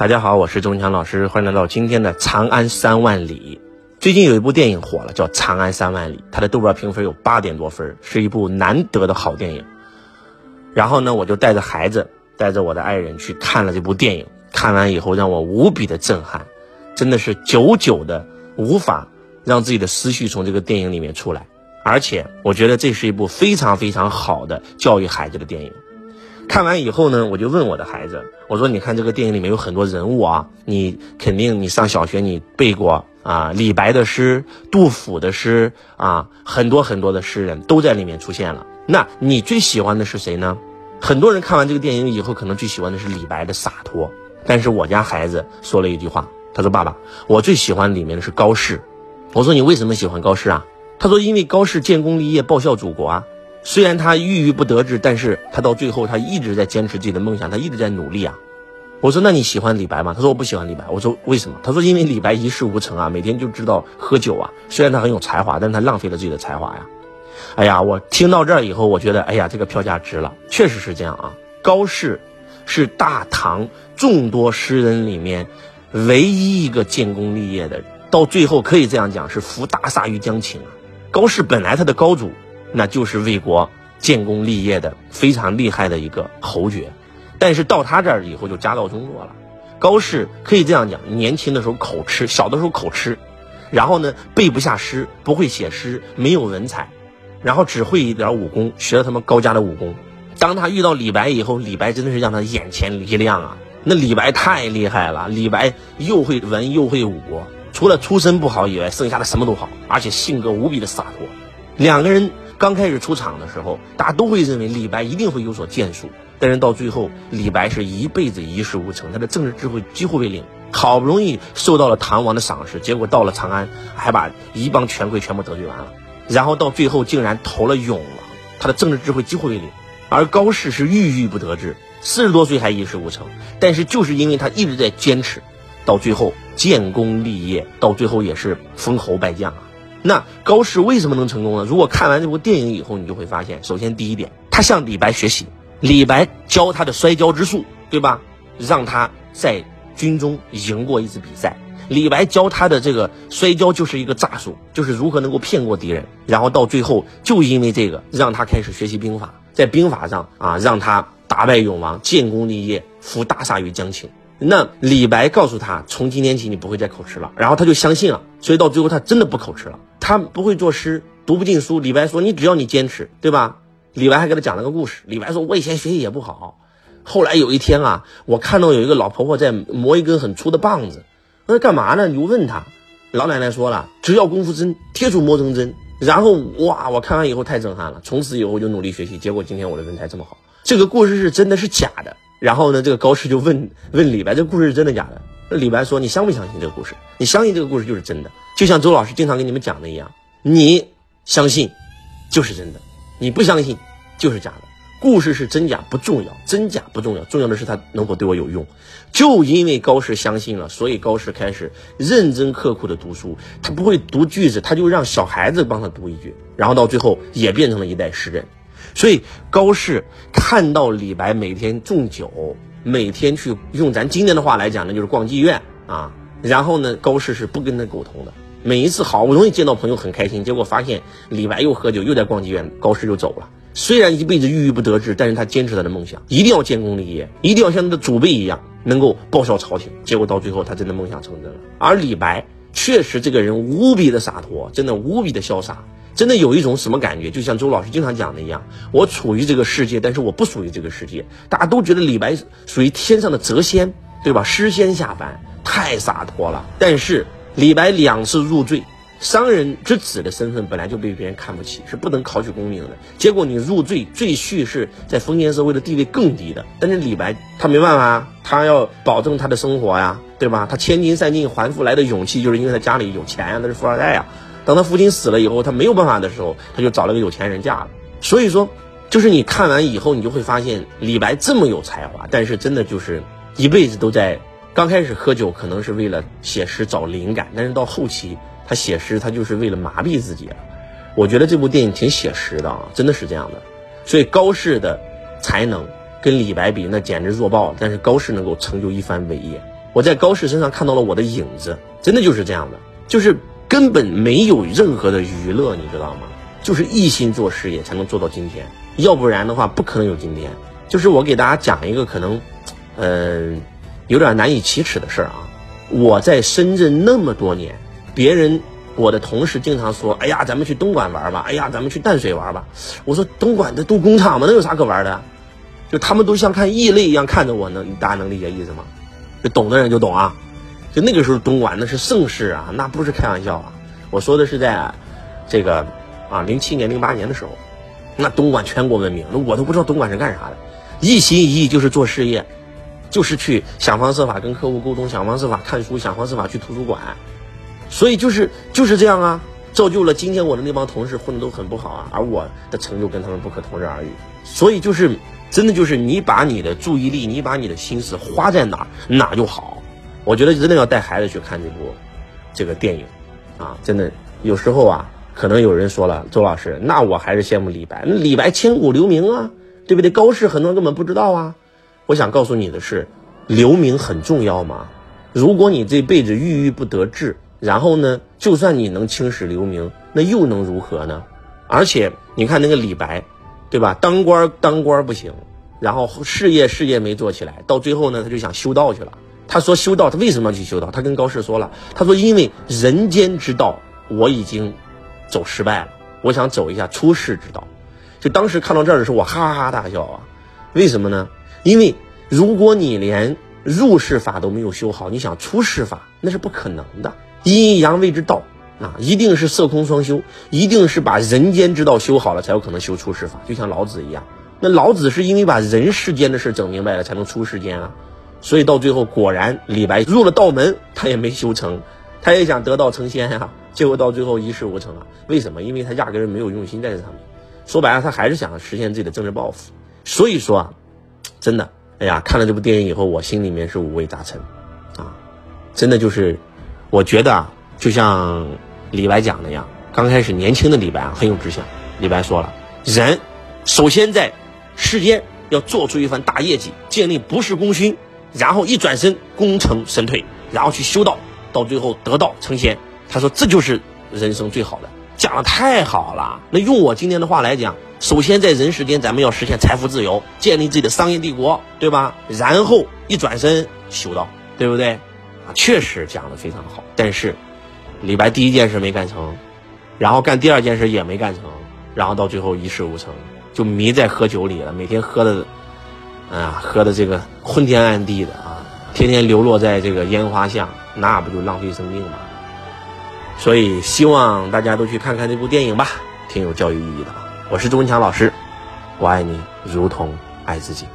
大家好，我是钟强老师，欢迎来到今天的《长安三万里》。最近有一部电影火了，叫《长安三万里》，它的豆瓣评分有八点多分，是一部难得的好电影。然后呢，我就带着孩子，带着我的爱人去看了这部电影。看完以后，让我无比的震撼，真的是久久的无法让自己的思绪从这个电影里面出来。而且，我觉得这是一部非常非常好的教育孩子的电影。看完以后呢，我就问我的孩子，我说：“你看这个电影里面有很多人物啊，你肯定你上小学你背过啊，李白的诗、杜甫的诗啊，很多很多的诗人都在里面出现了。那你最喜欢的是谁呢？很多人看完这个电影以后，可能最喜欢的是李白的洒脱。但是我家孩子说了一句话，他说：‘爸爸，我最喜欢里面的是高适。’我说：‘你为什么喜欢高适啊？’他说：‘因为高适建功立业，报效祖国啊。’虽然他郁郁不得志，但是他到最后他一直在坚持自己的梦想，他一直在努力啊。我说那你喜欢李白吗？他说我不喜欢李白。我说为什么？他说因为李白一事无成啊，每天就知道喝酒啊。虽然他很有才华，但是他浪费了自己的才华呀。哎呀，我听到这儿以后，我觉得哎呀，这个票价值了，确实是这样啊。高适是大唐众多诗人里面唯一一个建功立业的，到最后可以这样讲是扶大厦于将倾啊。高适本来他的高祖。那就是为国建功立业的非常厉害的一个侯爵，但是到他这儿以后就家道中落了。高适可以这样讲，年轻的时候口吃，小的时候口吃，然后呢背不下诗，不会写诗，没有文采，然后只会一点武功，学了他们高家的武功。当他遇到李白以后，李白真的是让他眼前一亮啊！那李白太厉害了，李白又会文又会武，除了出身不好以外，剩下的什么都好，而且性格无比的洒脱。两个人。刚开始出场的时候，大家都会认为李白一定会有所建树，但是到最后，李白是一辈子一事无成，他的政治智慧几乎为零。好不容易受到了唐王的赏识，结果到了长安，还把一帮权贵全部得罪完了，然后到最后竟然投了永王，他的政治智慧几乎为零。而高适是郁郁不得志，四十多岁还一事无成，但是就是因为他一直在坚持，到最后建功立业，到最后也是封侯拜将啊。那高适为什么能成功呢？如果看完这部电影以后，你就会发现，首先第一点，他向李白学习，李白教他的摔跤之术，对吧？让他在军中赢过一次比赛。李白教他的这个摔跤就是一个诈术，就是如何能够骗过敌人。然后到最后，就因为这个，让他开始学习兵法，在兵法上啊，让他打败永王，建功立业，扶大厦于将倾。那李白告诉他，从今天起你不会再口吃了，然后他就相信了，所以到最后他真的不口吃了。他不会作诗，读不进书。李白说：“你只要你坚持，对吧？”李白还给他讲了个故事。李白说：“我以前学习也不好，后来有一天啊，我看到有一个老婆婆在磨一根很粗的棒子，那干嘛呢？你就问他，老奶奶说了：只要功夫真，铁杵磨成针。然后哇，我看完以后太震撼了，从此以后就努力学习，结果今天我的文采这么好。这个故事是真的是假的？然后呢，这个高适就问问李白：“这故事是真的假的？”那李白说：“你相不相信这个故事？你相信这个故事就是真的，就像周老师经常跟你们讲的一样，你相信就是真的，你不相信就是假的。故事是真假不重要，真假不重要，重要的是他能否对我有用。就因为高适相信了，所以高适开始认真刻苦的读书。他不会读句子，他就让小孩子帮他读一句，然后到最后也变成了一代诗人。”所以高适看到李白每天纵酒，每天去用咱今天的话来讲呢，就是逛妓院啊。然后呢，高适是不跟他沟通的。每一次好不容易见到朋友很开心，结果发现李白又喝酒又在逛妓院，高适就走了。虽然一辈子郁郁不得志，但是他坚持他的梦想，一定要建功立业，一定要像他的祖辈一样能够报效朝廷。结果到最后，他真的梦想成真了。而李白确实这个人无比的洒脱，真的无比的潇洒。真的有一种什么感觉？就像周老师经常讲的一样，我处于这个世界，但是我不属于这个世界。大家都觉得李白属于天上的谪仙，对吧？诗仙下凡，太洒脱了。但是李白两次入赘，商人之子的身份本来就被别人看不起，是不能考取功名的。结果你入赘，赘婿是在封建社会的地位更低的。但是李白他没办法啊，他要保证他的生活呀，对吧？他千金散尽还复来的勇气，就是因为他家里有钱呀，他是富二代呀。等他父亲死了以后，他没有办法的时候，他就找了个有钱人嫁了。所以说，就是你看完以后，你就会发现李白这么有才华，但是真的就是一辈子都在。刚开始喝酒可能是为了写诗找灵感，但是到后期他写诗，他就是为了麻痹自己。我觉得这部电影挺写实的啊，真的是这样的。所以高适的才能跟李白比，那简直弱爆了。但是高适能够成就一番伟业，我在高适身上看到了我的影子，真的就是这样的，就是根本没有任何的娱乐，你知道吗？就是一心做事业才能做到今天，要不然的话不可能有今天。就是我给大家讲一个可能，嗯，有点难以启齿的事儿啊。我在深圳那么多年，别人我的同事经常说：“哎呀，咱们去东莞玩吧，哎呀，咱们去淡水玩吧。”我说：“东莞的都工厂嘛，那有啥可玩的？”就他们都像看异类一样看着我，能大家能理解意思吗？就懂的人就懂啊。就那个时候东莞那是盛世啊，那不是开玩笑啊。我说的是在，这个啊零七年零八年的时候，那东莞全国闻名，那我都不知道东莞是干啥的，一心一意就是做事业。就是去想方设法跟客户沟通，想方设法看书，想方设法去图书馆，所以就是就是这样啊，造就了今天我的那帮同事混的都很不好啊，而我的成就跟他们不可同日而语。所以就是真的就是你把你的注意力，你把你的心思花在哪儿，哪就好。我觉得真的要带孩子去看这部这个电影啊，真的有时候啊，可能有人说了，周老师，那我还是羡慕李白，李白千古留名啊，对不对？高适很多人根本不知道啊。我想告诉你的是，留名很重要吗？如果你这辈子郁郁不得志，然后呢，就算你能青史留名，那又能如何呢？而且你看那个李白，对吧？当官当官不行，然后事业事业没做起来，到最后呢，他就想修道去了。他说修道，他为什么要去修道？他跟高适说了，他说因为人间之道我已经走失败了，我想走一下出世之道。就当时看到这儿的时候，我哈哈大笑啊！为什么呢？因为如果你连入世法都没有修好，你想出世法那是不可能的。阴阳谓之道啊，一定是色空双修，一定是把人间之道修好了，才有可能修出世法。就像老子一样，那老子是因为把人世间的事整明白了，才能出世间啊。所以到最后，果然李白入了道门，他也没修成，他也想得道成仙呀，结果到最后一事无成啊。为什么？因为他压根儿没有用心在这上面。说白了，他还是想实现自己的政治抱负。所以说啊。真的，哎呀，看了这部电影以后，我心里面是五味杂陈，啊，真的就是，我觉得啊，就像李白讲的一样，刚开始年轻的李白啊很有志向。李白说了，人首先在世间要做出一番大业绩，建立不世功勋，然后一转身功成身退，然后去修道，到最后得道成仙。他说这就是人生最好的，讲的太好了。那用我今天的话来讲。首先，在人世间，咱们要实现财富自由，建立自己的商业帝国，对吧？然后一转身修道，对不对？啊，确实讲的非常好。但是，李白第一件事没干成，然后干第二件事也没干成，然后到最后一事无成，就迷在喝酒里了，每天喝的，啊，喝的这个昏天暗地的啊，天天流落在这个烟花巷，那不就浪费生命吗？所以，希望大家都去看看这部电影吧，挺有教育意义的啊。我是朱文强老师，我爱你如同爱自己。